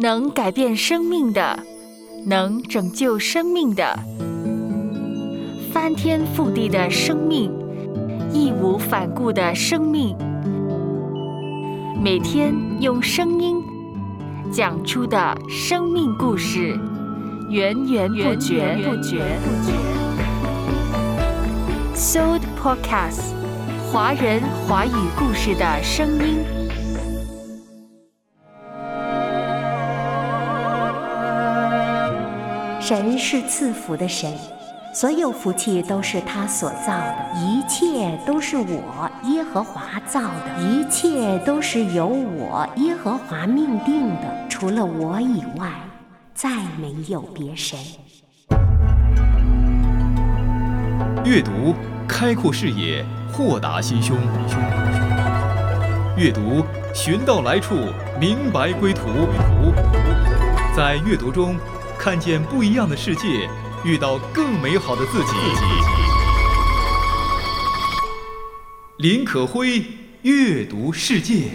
能改变生命的，能拯救生命的，翻天覆地的生命，义无反顾的生命，每天用声音讲出的生命故事，源源不绝。Soul Podcast，华人华语故事的声音。神是赐福的神，所有福气都是他所造的，一切都是我耶和华造的，一切都是由我耶和华命定的，除了我以外，再没有别神。阅读开阔视野，豁达心胸；阅读寻到来处，明白归途。在阅读中。看见不一样的世界，遇到更美好的自己。林可辉阅读世界。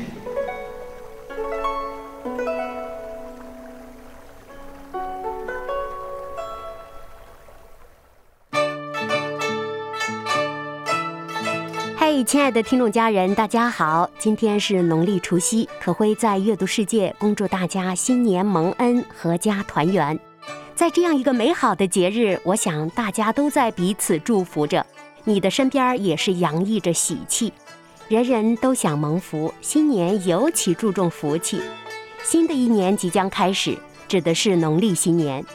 嘿，亲爱的听众家人，大家好！今天是农历除夕，可辉在阅读世界恭祝大家新年蒙恩，阖家团圆。在这样一个美好的节日，我想大家都在彼此祝福着，你的身边也是洋溢着喜气，人人都想蒙福。新年尤其注重福气，新的一年即将开始，指的是农历新年，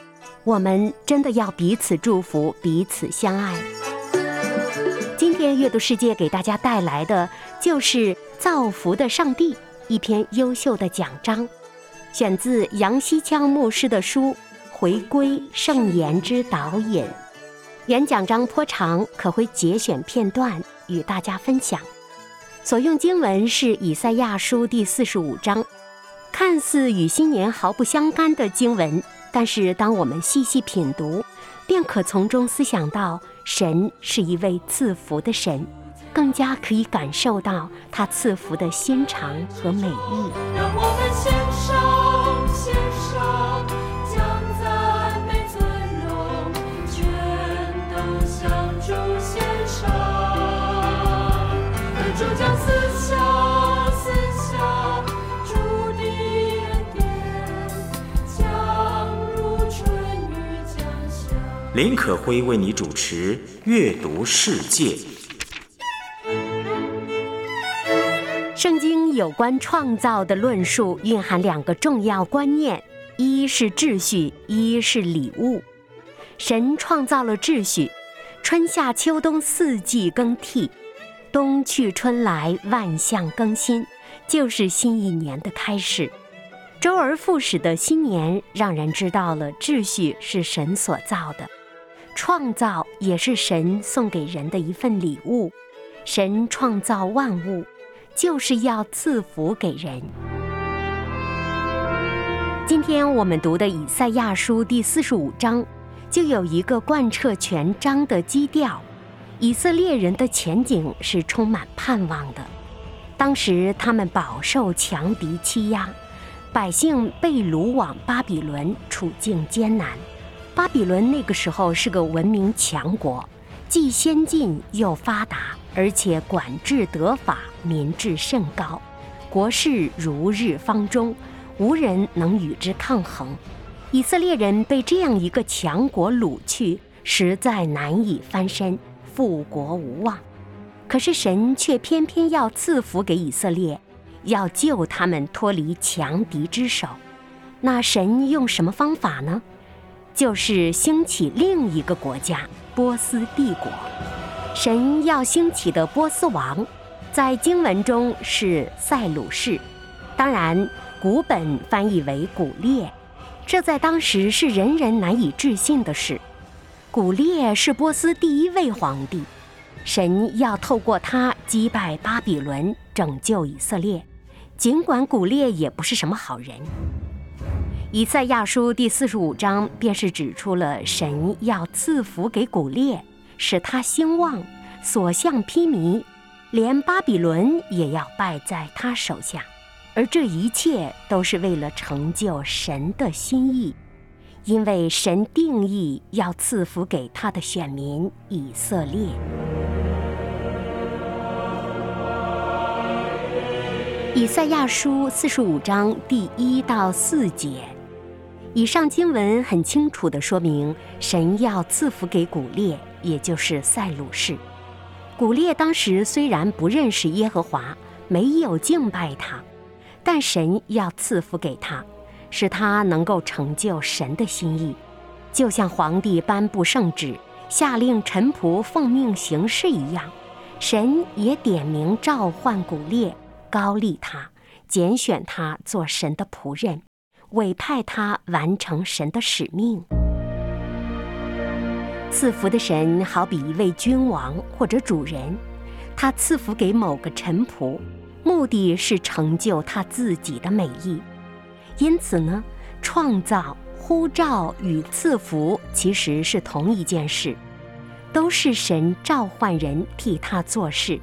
我们真的要彼此祝福，彼此相爱。今天阅读世界给大家带来的就是造福的上帝一篇优秀的讲章，选自杨希锵牧师的书。回归圣言之导引，演讲章颇长，可会节选片段与大家分享。所用经文是以赛亚书第四十五章，看似与新年毫不相干的经文，但是当我们细细品读，便可从中思想到神是一位赐福的神，更加可以感受到他赐福的心肠和美意。让我们先林可辉为你主持《阅读世界》。圣经有关创造的论述蕴含两个重要观念：一是秩序，一是礼物。神创造了秩序，春夏秋冬四季更替，冬去春来，万象更新，就是新一年的开始。周而复始的新年，让人知道了秩序是神所造的。创造也是神送给人的一份礼物。神创造万物，就是要赐福给人。今天我们读的以赛亚书第四十五章，就有一个贯彻全章的基调。以色列人的前景是充满盼望的。当时他们饱受强敌欺压，百姓被掳往巴比伦，处境艰难。巴比伦那个时候是个文明强国，既先进又发达，而且管制得法，民智甚高，国势如日方中，无人能与之抗衡。以色列人被这样一个强国掳去，实在难以翻身，复国无望。可是神却偏偏要赐福给以色列，要救他们脱离强敌之手。那神用什么方法呢？就是兴起另一个国家——波斯帝国。神要兴起的波斯王，在经文中是塞鲁士，当然古本翻译为古列。这在当时是人人难以置信的事。古列是波斯第一位皇帝，神要透过他击败巴比伦，拯救以色列。尽管古列也不是什么好人。以赛亚书第四十五章便是指出了神要赐福给古列，使他兴旺，所向披靡，连巴比伦也要败在他手下。而这一切都是为了成就神的心意，因为神定义要赐福给他的选民以色列。以赛亚书四十五章第一到四节，以上经文很清楚地说明，神要赐福给古列，也就是塞鲁士。古列当时虽然不认识耶和华，没有敬拜他，但神要赐福给他，使他能够成就神的心意，就像皇帝颁布圣旨，下令臣仆奉命行事一样，神也点名召唤古列。高立他，拣选他做神的仆人，委派他完成神的使命。赐福的神好比一位君王或者主人，他赐福给某个臣仆，目的是成就他自己的美意。因此呢，创造、呼召与赐福其实是同一件事，都是神召唤人替他做事。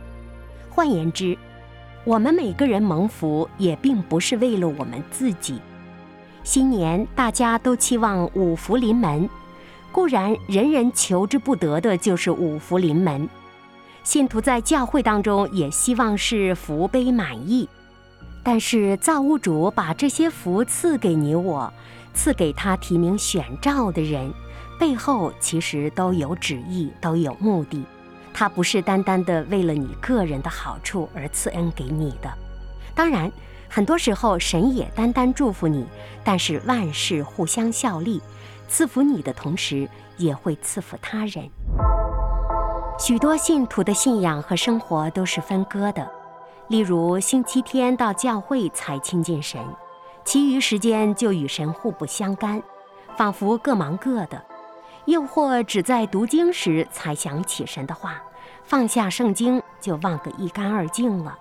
换言之，我们每个人蒙福，也并不是为了我们自己。新年大家都期望五福临门，固然人人求之不得的就是五福临门。信徒在教会当中也希望是福杯满溢，但是造物主把这些福赐给你我，赐给他提名选召的人，背后其实都有旨意，都有目的。他不是单单的为了你个人的好处而赐恩给你的，当然，很多时候神也单单祝福你，但是万事互相效力，赐福你的同时也会赐福他人。许多信徒的信仰和生活都是分割的，例如星期天到教会才亲近神，其余时间就与神互不相干，仿佛各忙各的。又或只在读经时才想起神的话，放下圣经就忘个一干二净了。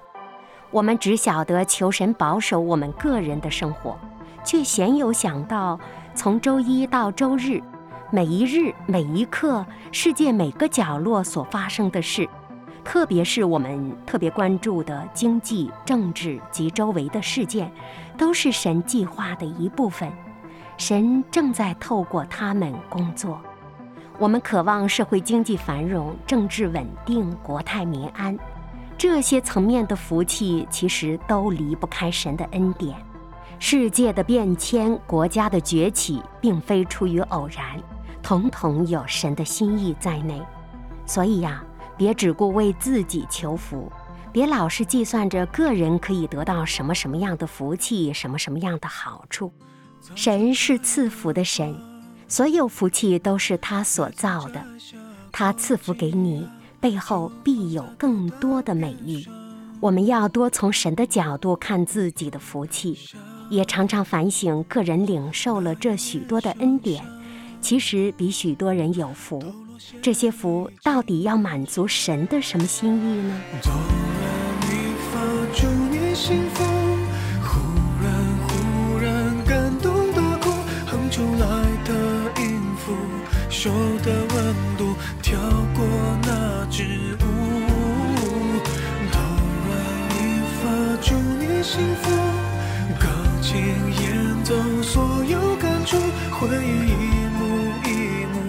我们只晓得求神保守我们个人的生活，却鲜有想到从周一到周日，每一日每一刻，世界每个角落所发生的事，特别是我们特别关注的经济、政治及周围的事件，都是神计划的一部分。神正在透过他们工作。我们渴望社会经济繁荣、政治稳定、国泰民安，这些层面的福气其实都离不开神的恩典。世界的变迁、国家的崛起，并非出于偶然，统统有神的心意在内。所以呀，别只顾为自己求福，别老是计算着个人可以得到什么什么样的福气、什么什么样的好处。神是赐福的神。所有福气都是他所造的，他赐福给你，背后必有更多的美意。我们要多从神的角度看自己的福气，也常常反省个人领受了这许多的恩典，其实比许多人有福。这些福到底要满足神的什么心意呢？手的温度演奏所有感触，回忆一幕一幕，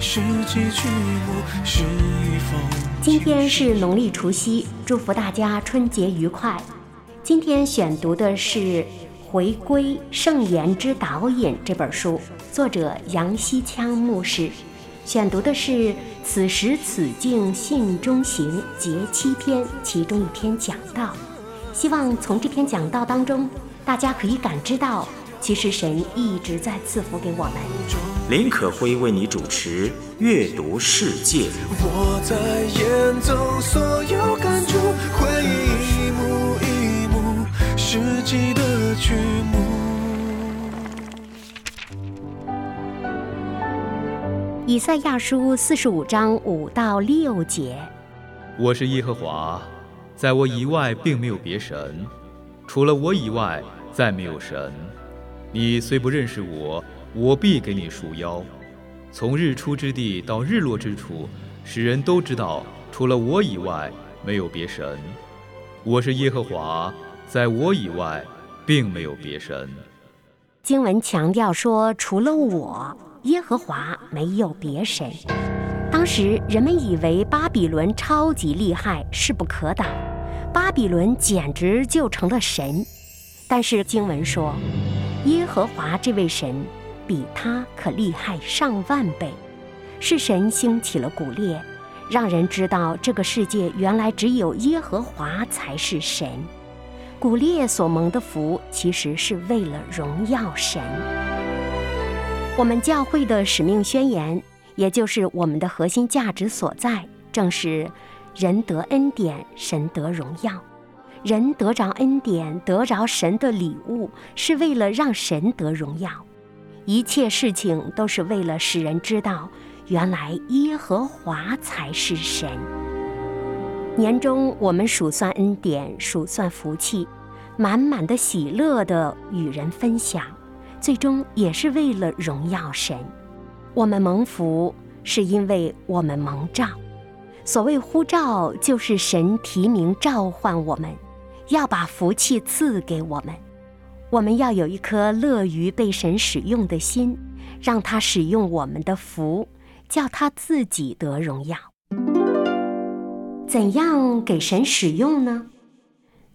四季曲目是一封。今天是农历除夕，祝福大家春节愉快。今天选读的是《回归圣言之导引》这本书。作者杨希羌牧师选读的是《此时此境信中行》节七篇其中一篇讲道，希望从这篇讲道当中，大家可以感知到，其实神一直在赐福给我们。林可辉为你主持《阅读世界》。我在演奏所有感触，回忆一幕一幕世纪的曲目。以赛亚书四十五章五到六节：我是耶和华，在我以外并没有别神，除了我以外再没有神。你虽不认识我，我必给你束腰。从日出之地到日落之处，使人都知道，除了我以外没有别神。我是耶和华，在我以外并没有别神。经文强调说，除了我，耶和华没有别神。当时人们以为巴比伦超级厉害，势不可挡，巴比伦简直就成了神。但是经文说，耶和华这位神比他可厉害上万倍，是神兴起了古列，让人知道这个世界原来只有耶和华才是神。古列所蒙的福，其实是为了荣耀神。我们教会的使命宣言，也就是我们的核心价值所在，正是人得恩典，神得荣耀。人得着恩典，得着神的礼物，是为了让神得荣耀。一切事情都是为了使人知道，原来耶和华才是神。年终我们数算恩典，数算福气，满满的喜乐的与人分享，最终也是为了荣耀神。我们蒙福，是因为我们蒙召。所谓呼召，就是神提名召唤我们，要把福气赐给我们。我们要有一颗乐于被神使用的心，让他使用我们的福，叫他自己得荣耀。怎样给神使用呢？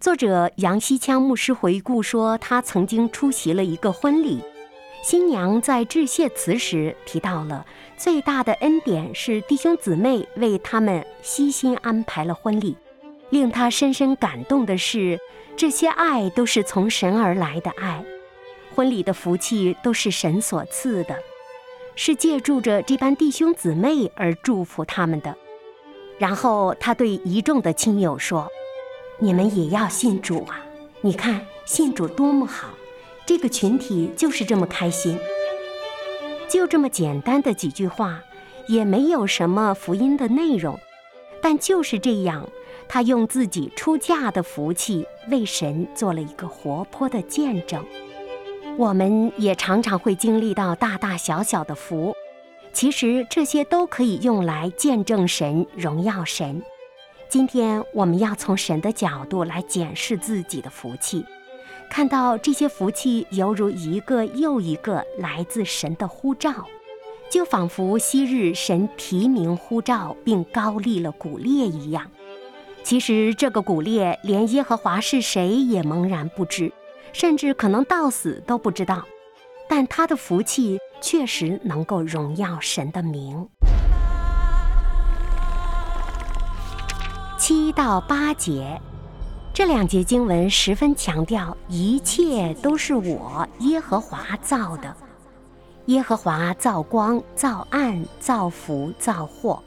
作者杨希枪牧师回顾说，他曾经出席了一个婚礼，新娘在致谢词时提到了最大的恩典是弟兄姊妹为他们悉心安排了婚礼。令他深深感动的是，这些爱都是从神而来的爱，婚礼的福气都是神所赐的，是借助着这班弟兄姊妹而祝福他们的。然后他对一众的亲友说：“你们也要信主啊！你看信主多么好，这个群体就是这么开心。”就这么简单的几句话，也没有什么福音的内容，但就是这样，他用自己出嫁的福气为神做了一个活泼的见证。我们也常常会经历到大大小小的福。其实这些都可以用来见证神、荣耀神。今天我们要从神的角度来检视自己的福气，看到这些福气犹如一个又一个来自神的呼召，就仿佛昔日神提名呼召并高立了古列一样。其实这个古列连耶和华是谁也茫然不知，甚至可能到死都不知道。但他的福气确实能够荣耀神的名。七到八节这两节经文十分强调，一切都是我耶和华造的。耶和华造光，造暗，造福，造祸。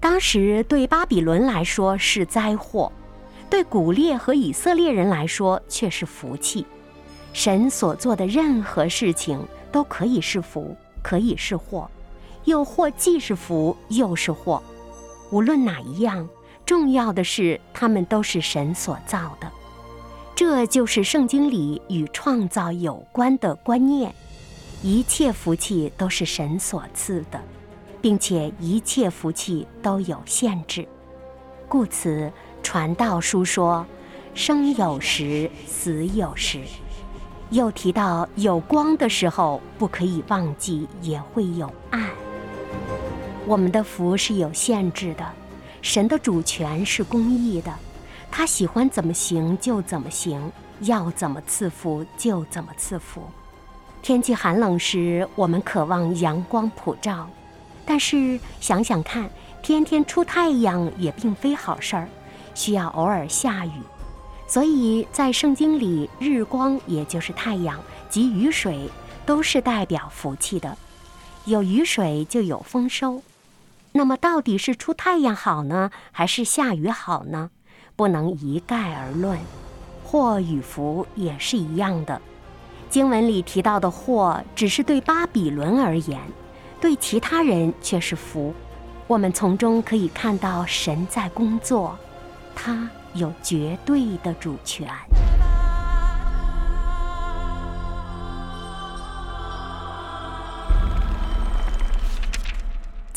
当时对巴比伦来说是灾祸，对古列和以色列人来说却是福气。神所做的任何事情都可以是福，可以是祸，又或既是福又是祸。无论哪一样，重要的是他们都是神所造的。这就是圣经里与创造有关的观念。一切福气都是神所赐的，并且一切福气都有限制。故此，传道书说：“生有时，死有时。”又提到有光的时候，不可以忘记也会有暗。我们的福是有限制的，神的主权是公义的，他喜欢怎么行就怎么行，要怎么赐福就怎么赐福。天气寒冷时，我们渴望阳光普照，但是想想看，天天出太阳也并非好事儿，需要偶尔下雨。所以在圣经里，日光也就是太阳及雨水，都是代表福气的。有雨水就有丰收。那么到底是出太阳好呢，还是下雨好呢？不能一概而论。祸与福也是一样的。经文里提到的祸，只是对巴比伦而言，对其他人却是福。我们从中可以看到神在工作，他。有绝对的主权。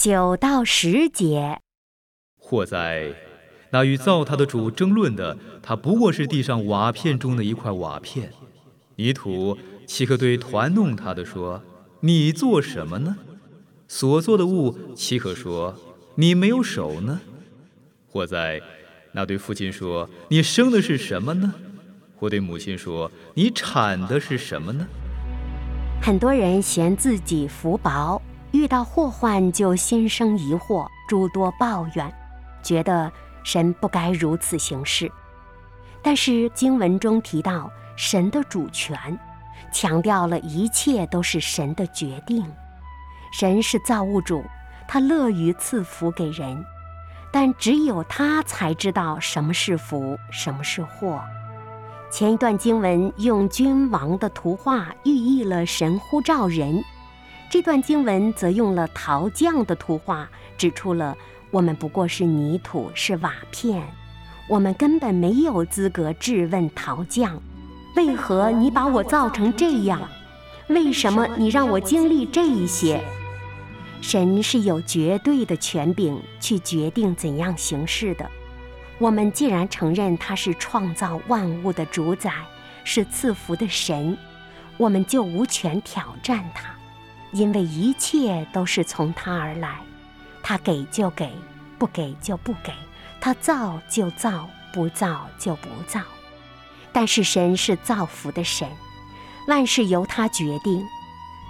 九到十节，或在那与造他的主争论的，他不过是地上瓦片中的一块瓦片，泥土岂可对团弄他的说：“你做什么呢？”所做的物岂可说：“你没有手呢？”或在那对父亲说：“你生的是什么呢？”或对母亲说：“你产的是什么呢？”很多人嫌自己福薄，遇到祸患就心生疑惑，诸多抱怨，觉得神不该如此行事。但是经文中提到神的主权，强调了一切都是神的决定。神是造物主，他乐于赐福给人，但只有他才知道什么是福，什么是祸。前一段经文用君王的图画寓意了神呼召人，这段经文则用了陶匠的图画指出了我们不过是泥土，是瓦片，我们根本没有资格质问陶匠：为何你把我造成这样？为什么你让我经历这一些？神是有绝对的权柄去决定怎样行事的。我们既然承认他是创造万物的主宰，是赐福的神，我们就无权挑战他，因为一切都是从他而来，他给就给，不给就不给，他造就造，不造就不造。但是神是造福的神，万事由他决定，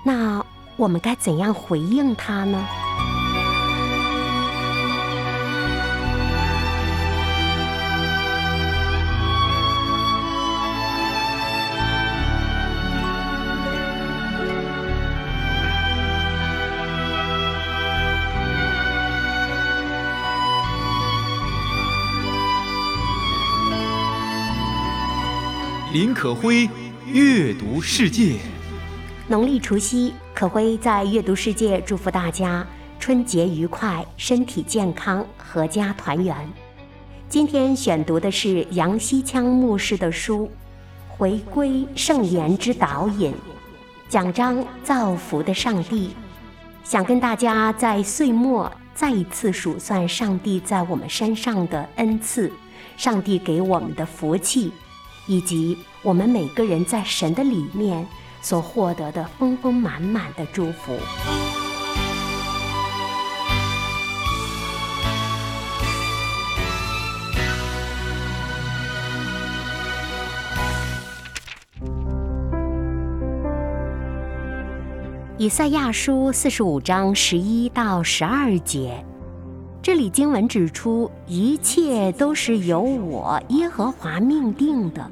那我们该怎样回应他呢？林可辉阅读世界，农历除夕，可辉在阅读世界祝福大家春节愉快，身体健康，阖家团圆。今天选读的是杨希昌牧师的书《回归圣言之导引》，讲章造福的上帝，想跟大家在岁末再一次数算上帝在我们身上的恩赐，上帝给我们的福气。以及我们每个人在神的里面所获得的丰丰满满的祝福。以赛亚书四十五章十一到十二节。这里经文指出，一切都是由我耶和华命定的。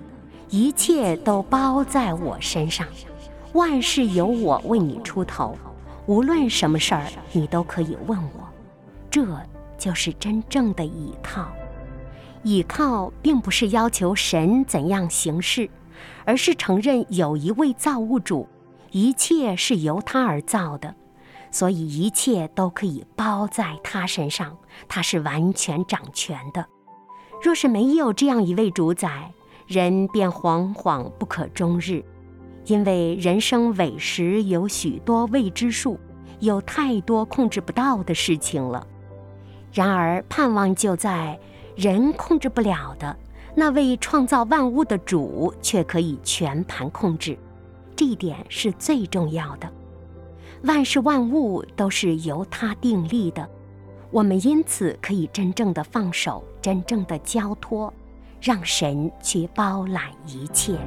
一切都包在我身上，万事由我为你出头，无论什么事儿，你都可以问我。这就是真正的倚靠。倚靠并不是要求神怎样行事，而是承认有一位造物主，一切是由他而造的，所以一切都可以包在他身上，他是完全掌权的。若是没有这样一位主宰，人便惶惶不可终日，因为人生委实有许多未知数，有太多控制不到的事情了。然而盼望就在人控制不了的那位创造万物的主，却可以全盘控制，这一点是最重要的。万事万物都是由他定立的，我们因此可以真正的放手，真正的交托。让神去包揽一切。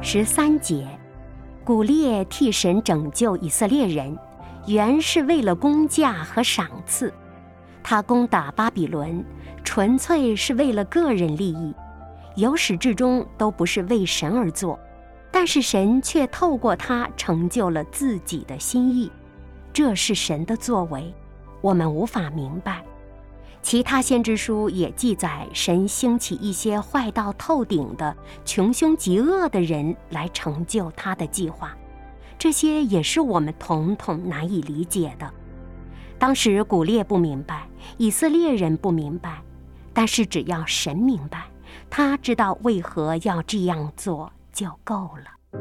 十三节，古列替神拯救以色列人，原是为了工价和赏赐。他攻打巴比伦，纯粹是为了个人利益，由始至终都不是为神而做。但是神却透过他成就了自己的心意，这是神的作为，我们无法明白。其他先知书也记载，神兴起一些坏到透顶的穷凶极恶的人来成就他的计划，这些也是我们统统难以理解的。当时古列不明白，以色列人不明白，但是只要神明白，他知道为何要这样做就够了。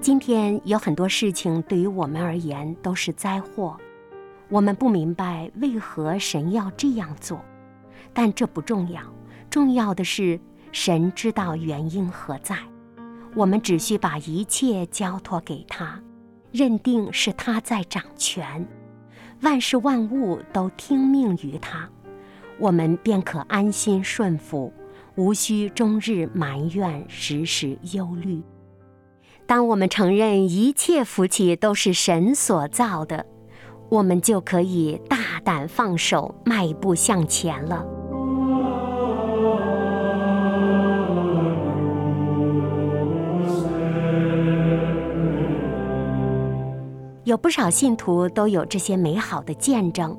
今天有很多事情对于我们而言都是灾祸。我们不明白为何神要这样做，但这不重要。重要的是，神知道原因何在，我们只需把一切交托给他，认定是他在掌权，万事万物都听命于他，我们便可安心顺服，无需终日埋怨，时时忧虑。当我们承认一切福气都是神所造的，我们就可以大胆放手，迈步向前了。有不少信徒都有这些美好的见证。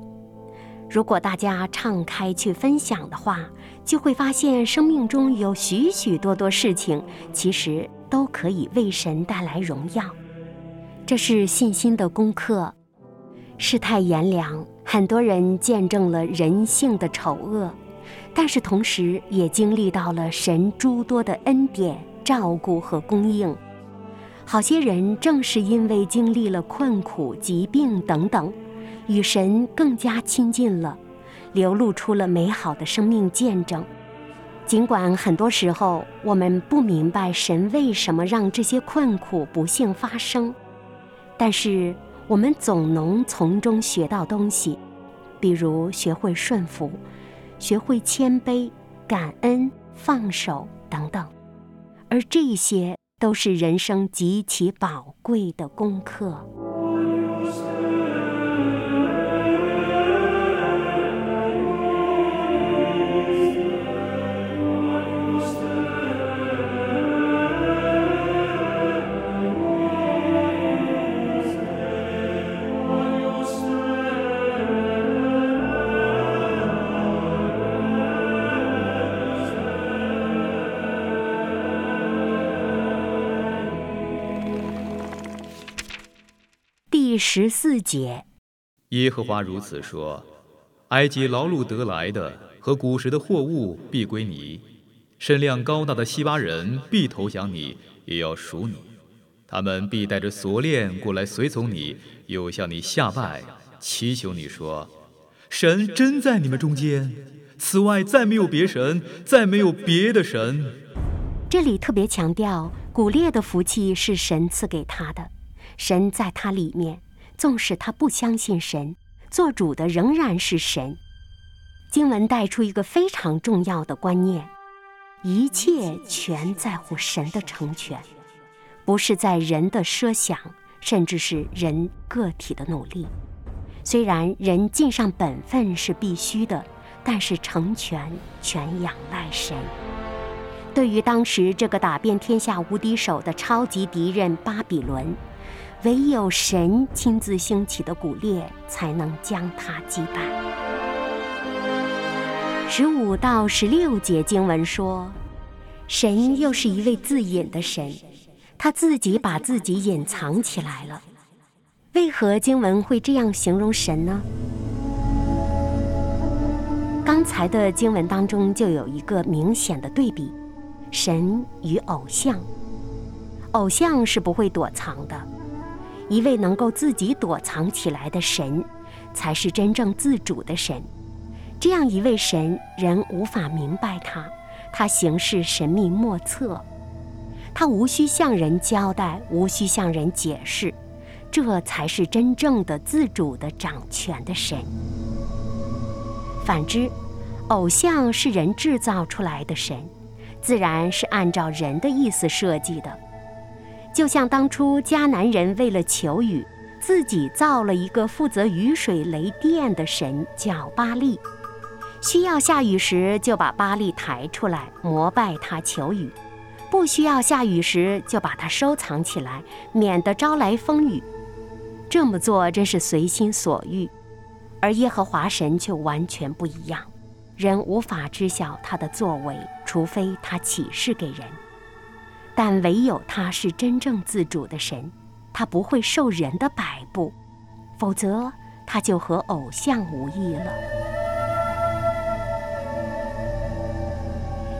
如果大家敞开去分享的话，就会发现生命中有许许多多事情，其实都可以为神带来荣耀。这是信心的功课。世态炎凉，很多人见证了人性的丑恶，但是同时也经历到了神诸多的恩典、照顾和供应。好些人正是因为经历了困苦、疾病等等，与神更加亲近了，流露出了美好的生命见证。尽管很多时候我们不明白神为什么让这些困苦、不幸发生，但是我们总能从中学到东西，比如学会顺服，学会谦卑、感恩、放手等等，而这些。都是人生极其宝贵的功课。第十四节，耶和华如此说：埃及劳碌得来的和古时的货物必归你，身量高大的西巴人必投降你，也要赎你。他们必带着锁链过来随从你，又向你下拜，祈求你说：神真在你们中间，此外再没有别神，再没有别的神。这里特别强调，古列的福气是神赐给他的，神在他里面。纵使他不相信神，做主的仍然是神。经文带出一个非常重要的观念：一切全在乎神的成全，不是在人的设想，甚至是人个体的努力。虽然人尽上本分是必须的，但是成全全仰赖神。对于当时这个打遍天下无敌手的超级敌人巴比伦。唯有神亲自兴起的古列，才能将他击败。十五到十六节经文说，神又是一位自隐的神，他自己把自己隐藏起来了。为何经文会这样形容神呢？刚才的经文当中就有一个明显的对比：神与偶像。偶像是不会躲藏的。一位能够自己躲藏起来的神，才是真正自主的神。这样一位神，人无法明白他，他行事神秘莫测，他无需向人交代，无需向人解释，这才是真正的自主的掌权的神。反之，偶像是人制造出来的神，自然是按照人的意思设计的。就像当初迦南人为了求雨，自己造了一个负责雨水雷电的神，叫巴利。需要下雨时，就把巴利抬出来膜拜他求雨；不需要下雨时，就把它收藏起来，免得招来风雨。这么做真是随心所欲，而耶和华神却完全不一样，人无法知晓他的作为，除非他启示给人。但唯有他是真正自主的神，他不会受人的摆布，否则他就和偶像无异了。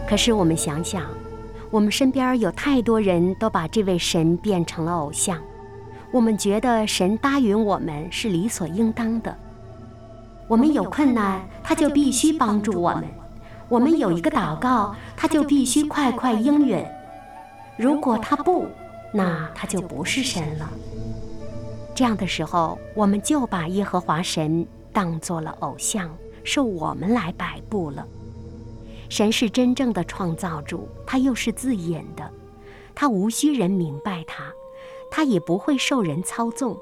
可是我们想想，我们身边有太多人都把这位神变成了偶像，我们觉得神答应我们是理所应当的，我们有困难他就必须帮助我们。我们有一个祷告，他就必须快快应允。如果他不，那他就不是神了。这样的时候，我们就把耶和华神当做了偶像，受我们来摆布了。神是真正的创造主，他又是自隐的，他无需人明白他，他也不会受人操纵。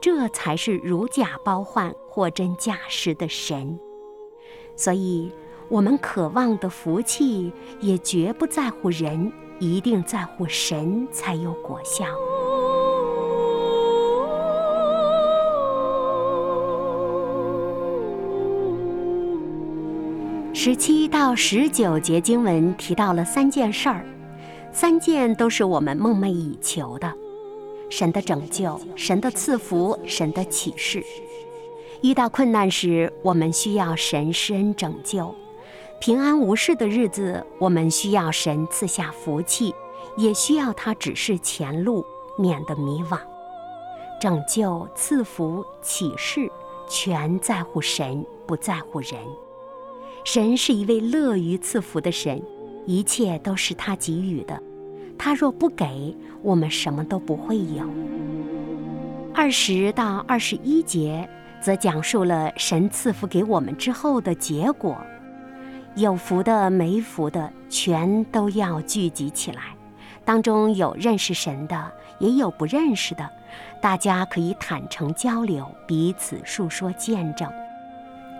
这才是如假包换、货真价实的神。所以，我们渴望的福气也绝不在乎人，一定在乎神才有果效。十七到十九节经文提到了三件事儿，三件都是我们梦寐以求的：神的拯救、神的赐福、神的启示。遇到困难时，我们需要神施恩拯救；平安无事的日子，我们需要神赐下福气，也需要他指示前路，免得迷惘。拯救、赐福、启示，全在乎神，不在乎人。神是一位乐于赐福的神，一切都是他给予的。他若不给我们，什么都不会有。二十到二十一节则讲述了神赐福给我们之后的结果，有福的、没福的，全都要聚集起来。当中有认识神的，也有不认识的，大家可以坦诚交流，彼此述说见证。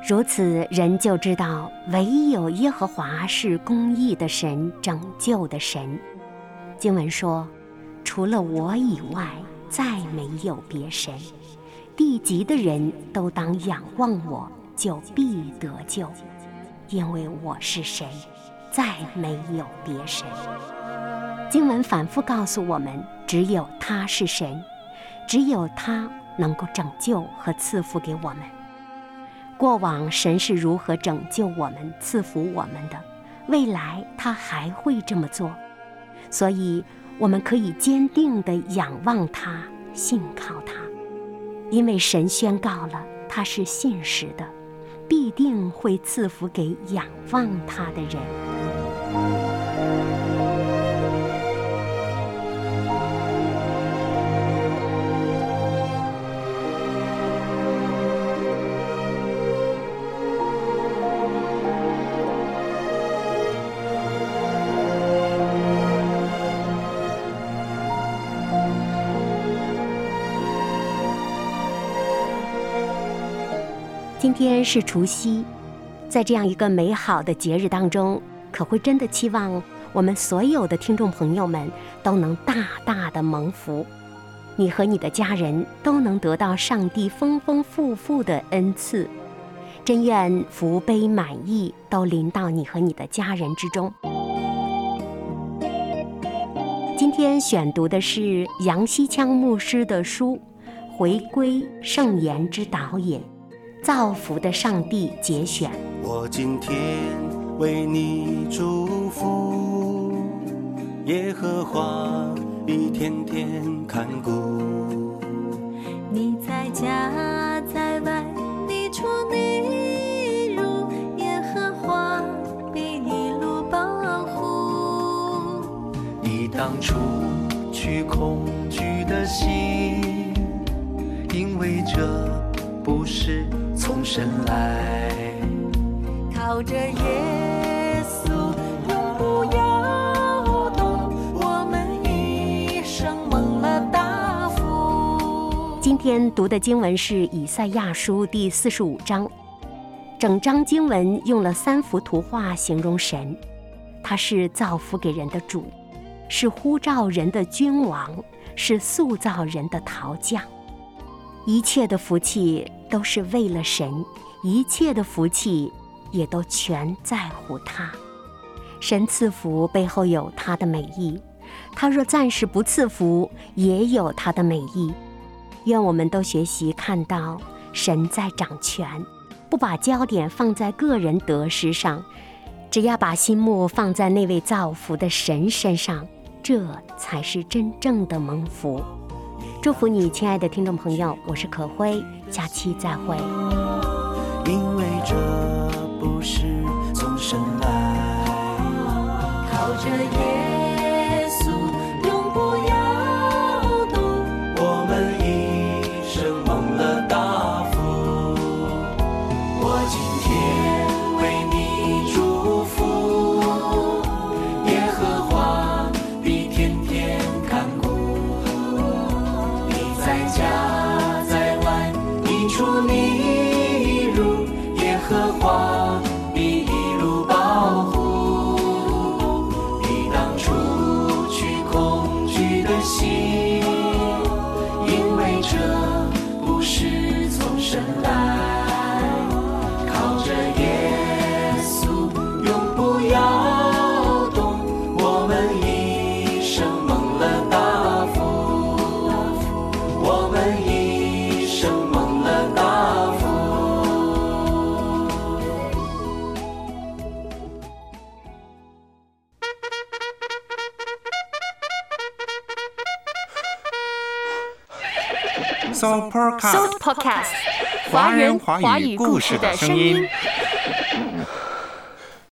如此，人就知道唯有耶和华是公义的神，拯救的神。经文说：“除了我以外，再没有别神。地极的人都当仰望我，就必得救，因为我是神，再没有别神。”经文反复告诉我们，只有他是神，只有他能够拯救和赐福给我们。过往神是如何拯救我们、赐福我们的，未来他还会这么做，所以我们可以坚定地仰望他、信靠他，因为神宣告了他是信实的，必定会赐福给仰望他的人。今天是除夕，在这样一个美好的节日当中，可会真的期望我们所有的听众朋友们都能大大的蒙福，你和你的家人都能得到上帝丰丰富富的恩赐。真愿福杯满溢都临到你和你的家人之中。今天选读的是杨希昌牧师的书《回归圣言之导引》。造福的上帝节选。我今天为你祝福，耶和华一天天看顾。你在家在外，你出你入，耶和华必一路保护。你当初去恐惧的心，因为这不从神来，靠着耶稣永不摇动，我们一生蒙了大福。今天读的经文是以赛亚书第四十五章，整章经文用了三幅图画形容神，他是造福给人的主，是呼召人的君王，是塑造人的陶匠。一切的福气都是为了神，一切的福气也都全在乎他。神赐福背后有他的美意，他若暂时不赐福，也有他的美意。愿我们都学习看到神在掌权，不把焦点放在个人得失上，只要把心目放在那位造福的神身上，这才是真正的蒙福。祝福你，亲爱的听众朋友，我是可辉，下期再会。因为这不是从神来，靠着耶。华人华语故事的声音。